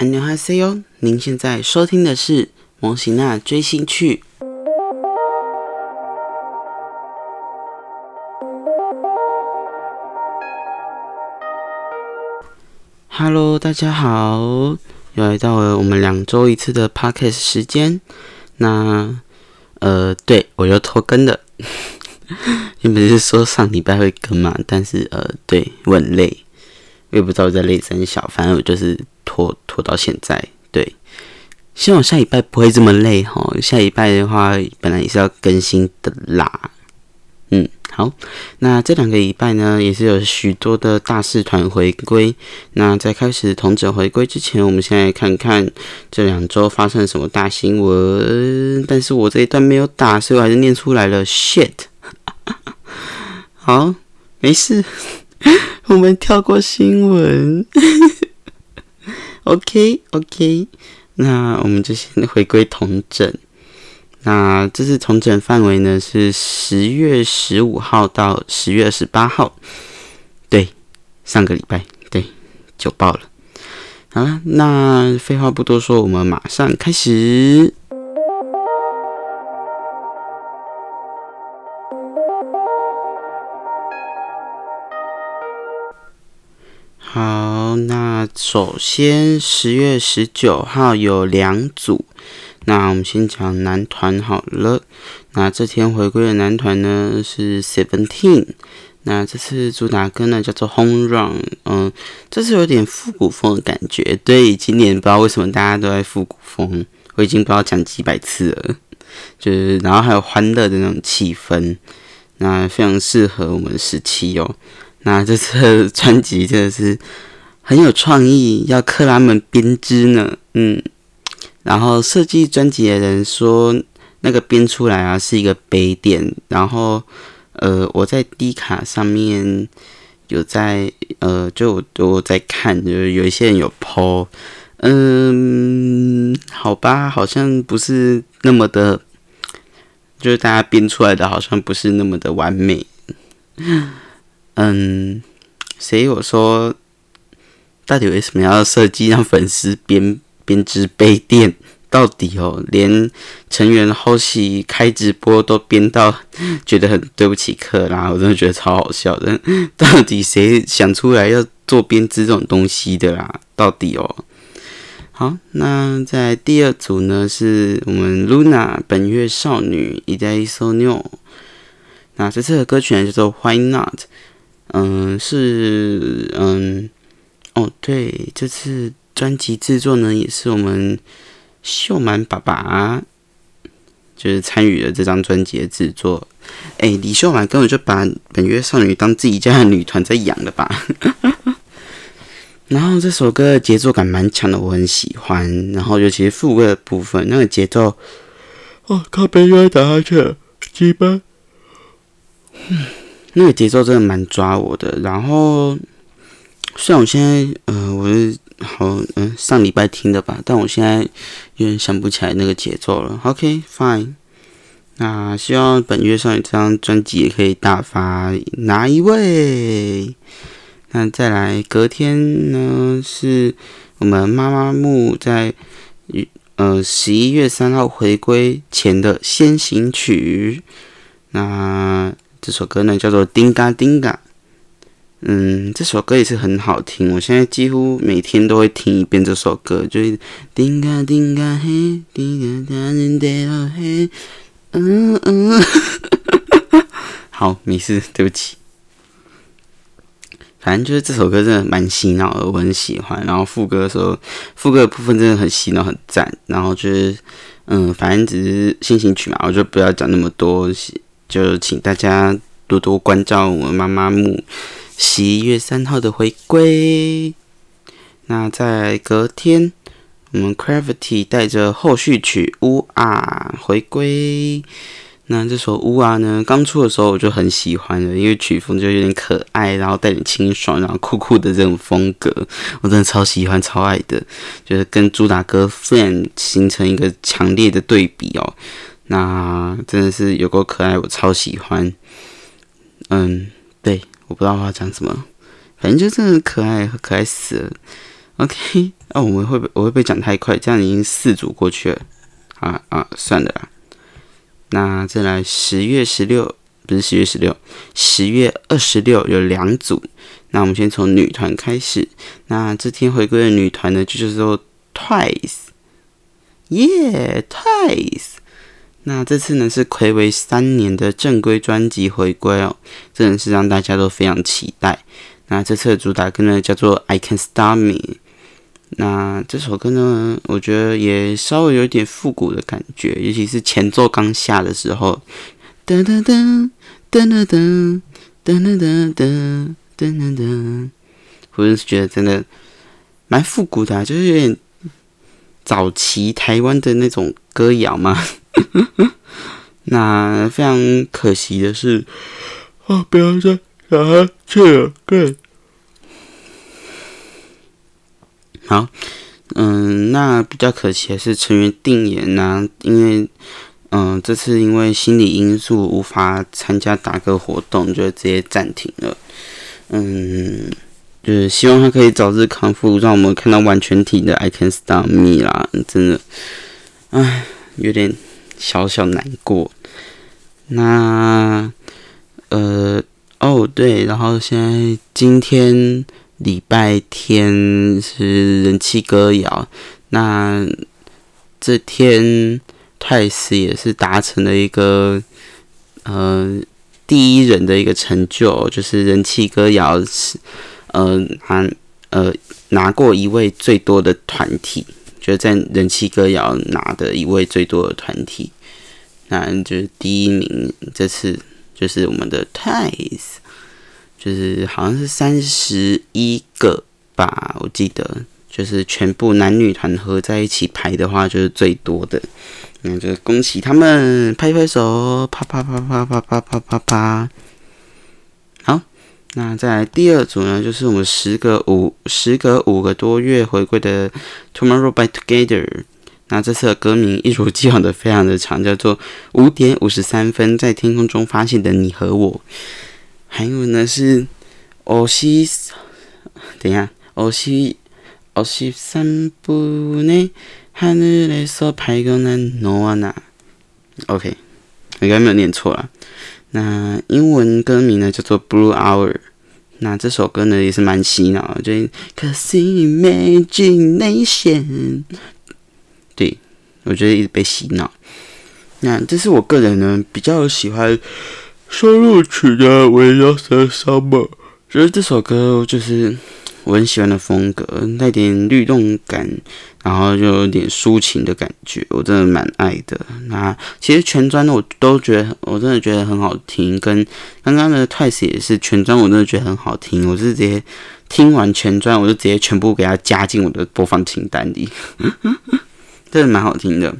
安妞哈 C 哟，您现在收听的是《蒙喜娜追星去》。Hello，大家好，又来到了我们两周一次的 Podcast 时间。那呃，对我又拖更了。原本是说上礼拜会更嘛，但是呃，对我很累，我也不知道我在累三小，反正我就是拖拖到现在。对，希望下礼拜不会这么累哈。下礼拜的话，本来也是要更新的啦。嗯，好，那这两个礼拜呢，也是有许多的大事团回归。那在开始同者回归之前，我们先来看看这两周发生了什么大新闻。但是我这一段没有打，所以我还是念出来了。Shit，好，没事，我们跳过新闻。OK，OK，那我们就先回归同整。那这次重整范围呢是十月十五号到十月二十八号，对，上个礼拜，对，就报了。好了，那废话不多说，我们马上开始。那首先十月十九号有两组。那我们先讲男团好了。那这天回归的男团呢是 Seventeen。那这次主打歌呢叫做 Home Run。嗯，这次有点复古风的感觉。对，今年不知道为什么大家都在复古风，我已经不知道讲几百次了。就是然后还有欢乐的那种气氛，那非常适合我们时期哦。那这次专辑真的是很有创意，要克拉们编织呢。嗯。然后设计专辑的人说，那个编出来啊是一个杯垫。然后，呃，我在 D 卡上面有在，呃，就我在看，就是有一些人有 PO，嗯，好吧，好像不是那么的，就是大家编出来的好像不是那么的完美。嗯，所以我说，到底为什么要设计让粉丝编？编织杯垫到底哦，连成员后期开直播都编到觉得很对不起客啦，我真的觉得超好笑的。到底谁想出来要做编织这种东西的啦？到底哦。好，那在第二组呢，是我们 Luna 本月少女 i d a So New。那这次的歌曲呢叫做 Why Not？嗯，是嗯，哦对，这次。专辑制作呢，也是我们秀满爸爸就是参与了这张专辑的制作。哎，李秀满根本就把本月少女当自己家的女团在养的吧？然后这首歌的节奏感蛮强的，我很喜欢。然后尤其是副歌的部分，那个节奏，哦，靠，本月打下去了，鸡巴，那个节奏真的蛮抓我的。然后虽然我现在，呃，我是。好，嗯，上礼拜听的吧，但我现在有点想不起来那个节奏了。OK，Fine。那希望本月上一张专辑也可以大发哪一位？那再来隔天呢？是我们妈妈木在呃十一月三号回归前的先行曲。那这首歌呢叫做《丁嘎丁嘎》。嗯，这首歌也是很好听，我现在几乎每天都会听一遍这首歌，就是叮嘎叮嘎嘿，叮嘎哒人得嘿，嗯嗯，好，没事，对不起。反正就是这首歌真的蛮洗脑的，我很喜欢。然后副歌的时候，副歌的部分真的很洗脑，很赞。然后就是，嗯，反正只是进行曲嘛，我就不要讲那么多，就请大家多多关照我妈妈木。十一月三号的回归，那在隔天，我们 Gravity 带着后续曲《乌啊》回归。那这首《乌啊》呢，刚出的时候我就很喜欢的，因为曲风就有点可爱，然后带点清爽，然后酷酷的这种风格，我真的超喜欢、超爱的，就是跟主打歌《Friend》形成一个强烈的对比哦。那真的是有够可爱，我超喜欢。嗯，对。我不知道我要讲什么，反正就是可爱，可爱死了。OK，那，我们会不会我会不会讲太快？这样已经四组过去了。啊啊，算了啦。那再来十月十六，不是十月十六，十月二十六有两组。那我们先从女团开始。那这天回归的女团呢，就是说 Twice，耶，Twice。那这次呢是暌违三年的正规专辑回归哦，真的是让大家都非常期待。那这次的主打歌呢叫做《I Can Stop Me》。那这首歌呢，我觉得也稍微有点复古的感觉，尤其是前奏刚下的时候，噔噔噔噔噔噔噔噔噔噔噔噔，我是觉得真的蛮复古的，就是有点早期台湾的那种歌谣嘛。那非常可惜的是，啊，不要再下去了，对。好，嗯，那比较可惜的是成员定言呐，因为，嗯，这次因为心理因素无法参加打歌活动，就直接暂停了。嗯，就是希望他可以早日康复，让我们看到完全体的 I Can Stop Me 啦，真的，唉，有点小小难过。那，呃，哦，对，然后现在今天。礼拜天是人气歌谣，那这天泰斯也是达成了一个呃第一人的一个成就，就是人气歌谣是呃拿呃拿过一位最多的团体，就是在人气歌谣拿的一位最多的团体，那就是第一名，这次就是我们的泰斯。就是好像是三十一个吧，我记得就是全部男女团合在一起排的话，就是最多的。那就恭喜他们，拍拍手，啪啪啪啪啪啪啪啪啪。好，那再来第二组呢，就是我们时隔五时隔五个多月回归的 Tomorrow by Together。那这次的歌名一如既往的非常的长，叫做五点五十三分在天空中发现的你和我。还有呢是，我是，等下，我是，我是三步内，하늘에서발견한너와 나。 OK，应该没有念错了。 那英文歌名呢叫做 Blue Hour。那这首歌呢也是蛮洗脑的，就 Cause Imagination。对，我觉得一直被洗脑。那这是我个人呢比较喜欢。收录曲的《We l o s Summer》，觉得这首歌就是我很喜欢的风格，带点律动感，然后就有点抒情的感觉，我真的蛮爱的。那其实全专的我都觉得，我真的觉得很好听。跟刚刚的 Twice 也是全专，我真的觉得很好听。我是直接听完全专，我就直接全部给它加进我的播放清单里，真的蛮好听的。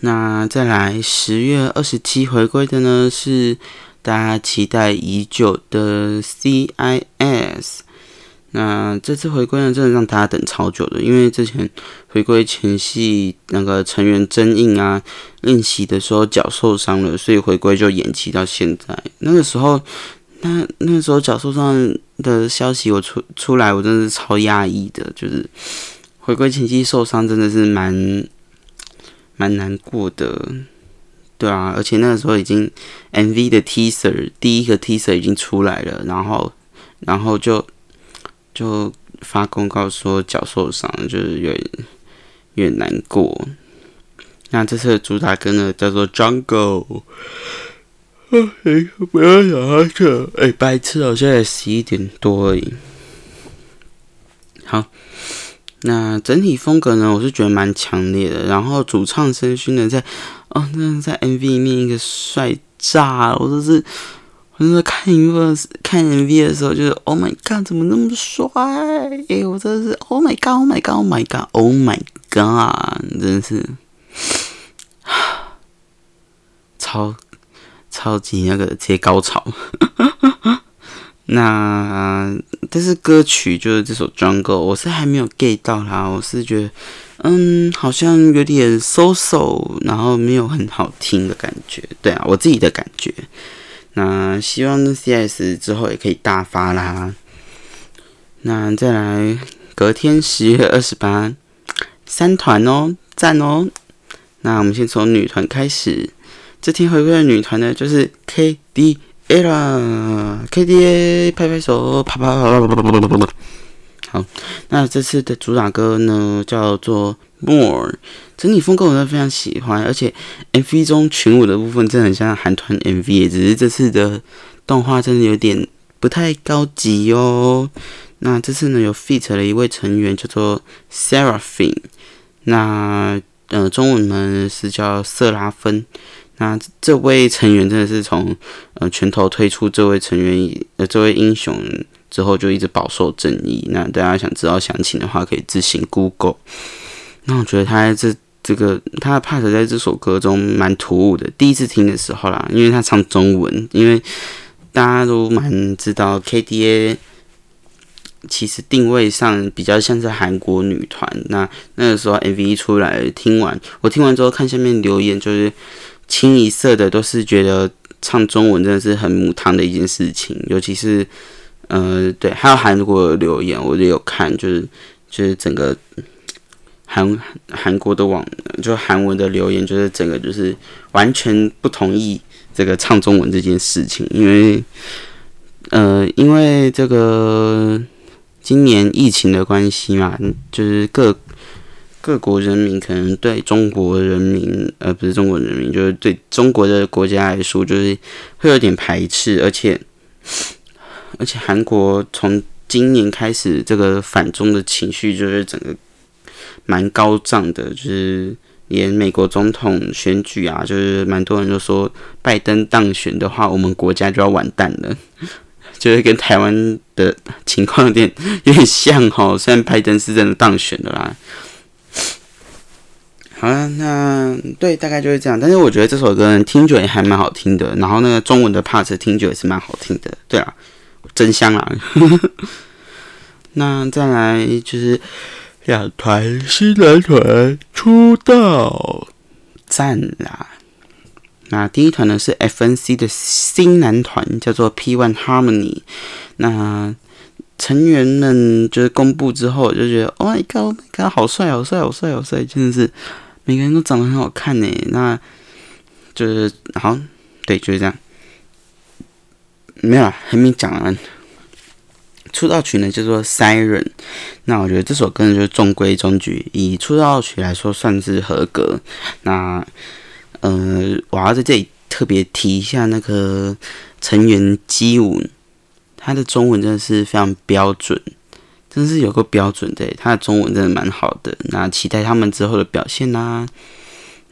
那再来十月二十七回归的呢，是大家期待已久的 CIS。那这次回归呢，真的让大家等超久的，因为之前回归前夕那个成员真印啊练习的时候脚受伤了，所以回归就延期到现在。那个时候，那那时候脚受伤的消息我出出来，我真的是超压抑的，就是回归前期受伤真的是蛮。蛮难过的，对啊，而且那个时候已经 MV 的 teaser 第一个 teaser 已经出来了，然后然后就就发公告说脚受伤，就是有点有点难过。那这次的主打歌呢叫做 Jungle，哎，不要想下去，哎，白痴哦，现在十一点多而已。好。那整体风格呢，我是觉得蛮强烈的。然后主唱申勋呢，在哦，那在 MV 里面一个帅炸，我都是，我就是看 MV 看 MV 的时候，就是 Oh my God，怎么那么帅？哎，我真的是 Oh my God，Oh my God，Oh my God，Oh my God，真是，超超级那个接高潮。那但是歌曲就是这首《装》歌》，我是还没有 get 到它，我是觉得，嗯，好像有点 so so，然后没有很好听的感觉，对啊，我自己的感觉。那希望 CS 之后也可以大发啦。那再来隔天十月二十八，三团哦，赞哦。那我们先从女团开始，这天回归的女团呢，就是 K D A 啦，K D A，拍拍手，啪啪啪啪啪啪啪啪啪。好，那这次的主打歌呢叫做 More，整体风格我都非常喜欢，而且 MV 中群舞的部分真的很像韩团 MV，只是这次的动画真的有点不太高级哦。那这次呢有 feat 了一位成员叫做 Seraphine，那呃中文呢是叫瑟拉芬。那这位成员真的是从呃拳头推出这位成员呃这位英雄之后就一直饱受争议。那大家想知道详情的话，可以自行 Google。那我觉得他这这个他的 part 在这首歌中蛮突兀的。第一次听的时候啦，因为他唱中文，因为大家都蛮知道 KDA。其实定位上比较像是韩国女团，那那个时候 MV 出来，听完我听完之后看下面留言，就是清一色的都是觉得唱中文真的是很母汤的一件事情，尤其是呃对，还有韩国留言我也有看，就是就是整个韩韩国的网就韩文的留言，就是整个就是完全不同意这个唱中文这件事情，因为呃因为这个。今年疫情的关系嘛，就是各各国人民可能对中国人民，呃，不是中国人民，就是对中国的国家来说，就是会有点排斥，而且而且韩国从今年开始，这个反中的情绪就是整个蛮高涨的，就是连美国总统选举啊，就是蛮多人都说拜登当选的话，我们国家就要完蛋了。就是跟台湾的情况有点有点像哈，虽然拜登是真的当选的啦。好了，那对，大概就是这样。但是我觉得这首歌听久也还蛮好听的，然后那个中文的 part 听久也是蛮好听的。对啊，真香啊！那再来就是两团新男团出道，赞啦！那第一团呢是 FNC 的新男团，叫做 P One Harmony。那成员们就是公布之后，就觉得 Oh my God，Oh my God，好帅，好帅，好帅，好帅，真的是每个人都长得很好看呢。那就是好，对，就是这样。没有，还没讲完。出道曲呢叫做 Siren。那我觉得这首歌呢就是中规中矩，以出道曲来说算是合格。那呃，我要在这里特别提一下那个成员基武，他的中文真的是非常标准，真是有个标准的，他的中文真的蛮好的。那期待他们之后的表现啦。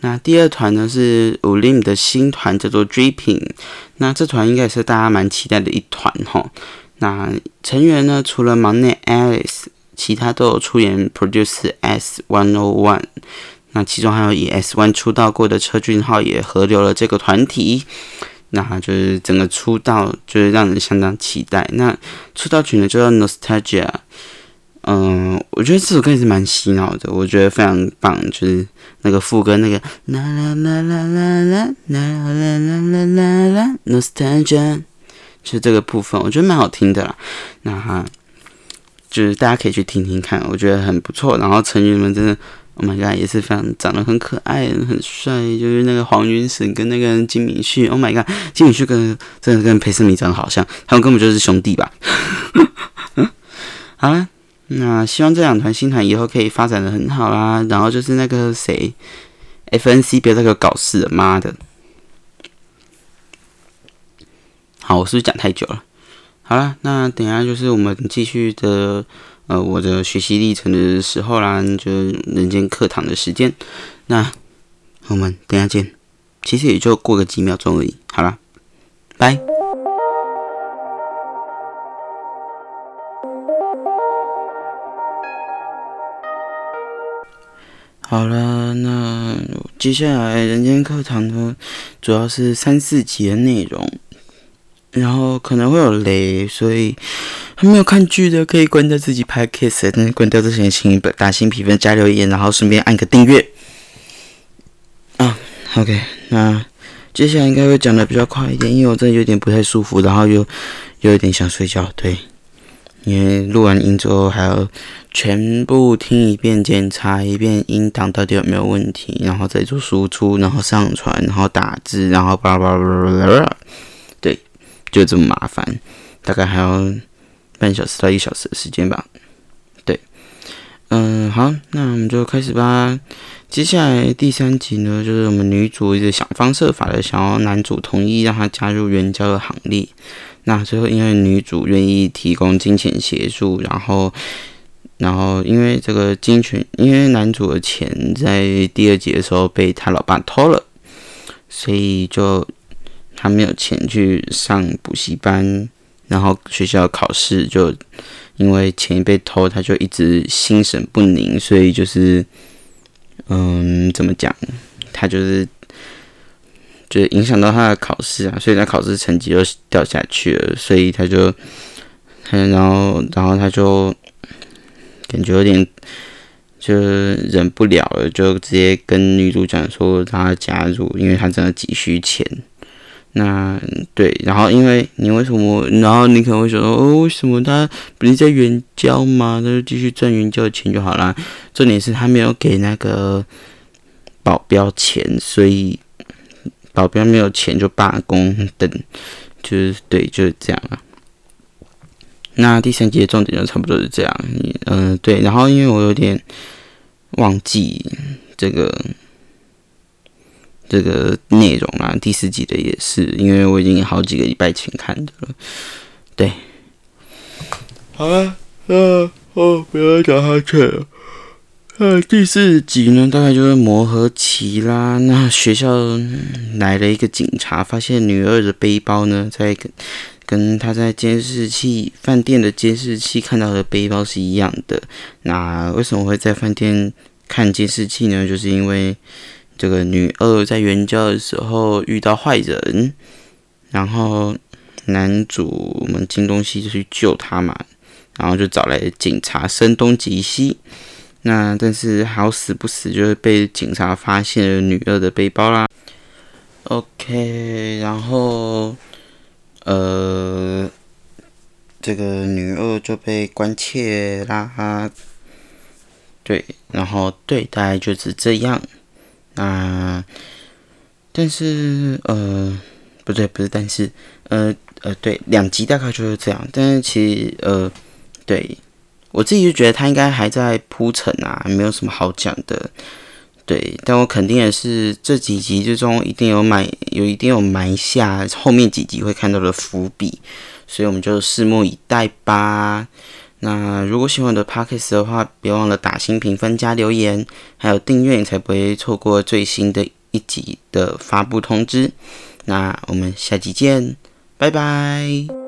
那第二团呢是 Ulim 的新团，叫做 Dripping。那这团应该也是大家蛮期待的一团哈。那成员呢，除了忙内 Alice，其他都有出演 Produce S One O One。那其中还有以 S One 出道过的车俊浩也合流了这个团体，那就是整个出道就是让人相当期待。那出道曲呢就叫 Nostalgia，嗯，我觉得这首歌也是蛮洗脑的，我觉得非常棒，就是那个副歌那个啦啦啦啦啦啦啦啦啦啦啦 Nostalgia，就这个部分，我觉得蛮好听的啦。那哈就是大家可以去听听看，我觉得很不错。然后成员们真的。Oh my god，也是非常长得很可爱、很帅，就是那个黄云神跟那个金敏旭。Oh my god，金敏旭跟真的跟裴思明长得好像，他们根本就是兄弟吧？好了，那希望这两团新团以后可以发展的很好啦。然后就是那个谁，FNC 别再给我搞事了，妈的！好，我是不是讲太久了？好了，那等下就是我们继续的。呃，我的学习历程的时候啦，就人间课堂的时间，那我们等下见。其实也就过个几秒钟而已。好了，拜。好了，那接下来人间课堂呢，主要是三四集的内容，然后可能会有雷，所以。还没有看剧的可以关掉自己拍 kiss，关掉之前请打新评分加留言，然后顺便按个订阅。啊，OK，那接下来应该会讲的比较快一点，因为我真的有点不太舒服，然后又又有点想睡觉。对，因为录完音之后还要全部听一遍，检查一遍音档到底有没有问题，然后再做输出，然后上传，然后打字，然后叭叭叭叭叭，对，就这么麻烦，大概还要半小时到一小时的时间吧。对，嗯，好，那我们就开始吧。接下来第三集呢，就是我们女主一直想方设法的想要男主同意让她加入援交的行列。那最后，因为女主愿意提供金钱协助，然后，然后因为这个金钱，因为男主的钱在第二集的时候被他老爸偷了，所以就他没有钱去上补习班，然后学校考试就因为钱被偷，他就一直心神不宁，所以就是，嗯，怎么讲，他就是。就影响到他的考试啊，所以他考试成绩就掉下去了，所以他就，嗯然后然后他就感觉有点就忍不了了，就直接跟女主讲说他加入，因为他真的急需钱。那对，然后因为你为什么，然后你可能会说哦，为什么他不是在援交吗？他就继续赚援交的钱就好了。重点是他没有给那个保镖钱，所以。保镖没有钱就罢工等，就是对，就是这样啊。那第三集的重点就差不多是这样，嗯，对。然后因为我有点忘记这个这个内容啊，第四集的也是，因为我已经好几个礼拜前看的了。对，好了，嗯，哦，不要讲下去了。呃，第四集呢，大概就是磨合期啦。那学校来了一个警察，发现女二的背包呢，在跟跟他在监视器饭店的监视器看到的背包是一样的。那为什么会在饭店看监视器呢？就是因为这个女二在援交的时候遇到坏人，然后男主我们金东西就去救她嘛，然后就找来警察声东击西。那但是好死不死，就是被警察发现了女二的背包啦。OK，然后呃，这个女二就被关切啦。对，然后对，大概就是这样。那但是呃，不对，不是，但是呃呃，对，两集大概就是这样。但是其实呃，对。我自己就觉得他应该还在铺陈啊，没有什么好讲的，对。但我肯定的是，这几集之中一定有埋，有一定有埋下后面几集会看到的伏笔，所以我们就拭目以待吧。那如果喜欢我的 podcast 的话，别忘了打新评分加留言，还有订阅，才不会错过最新的一集的发布通知。那我们下集见，拜拜。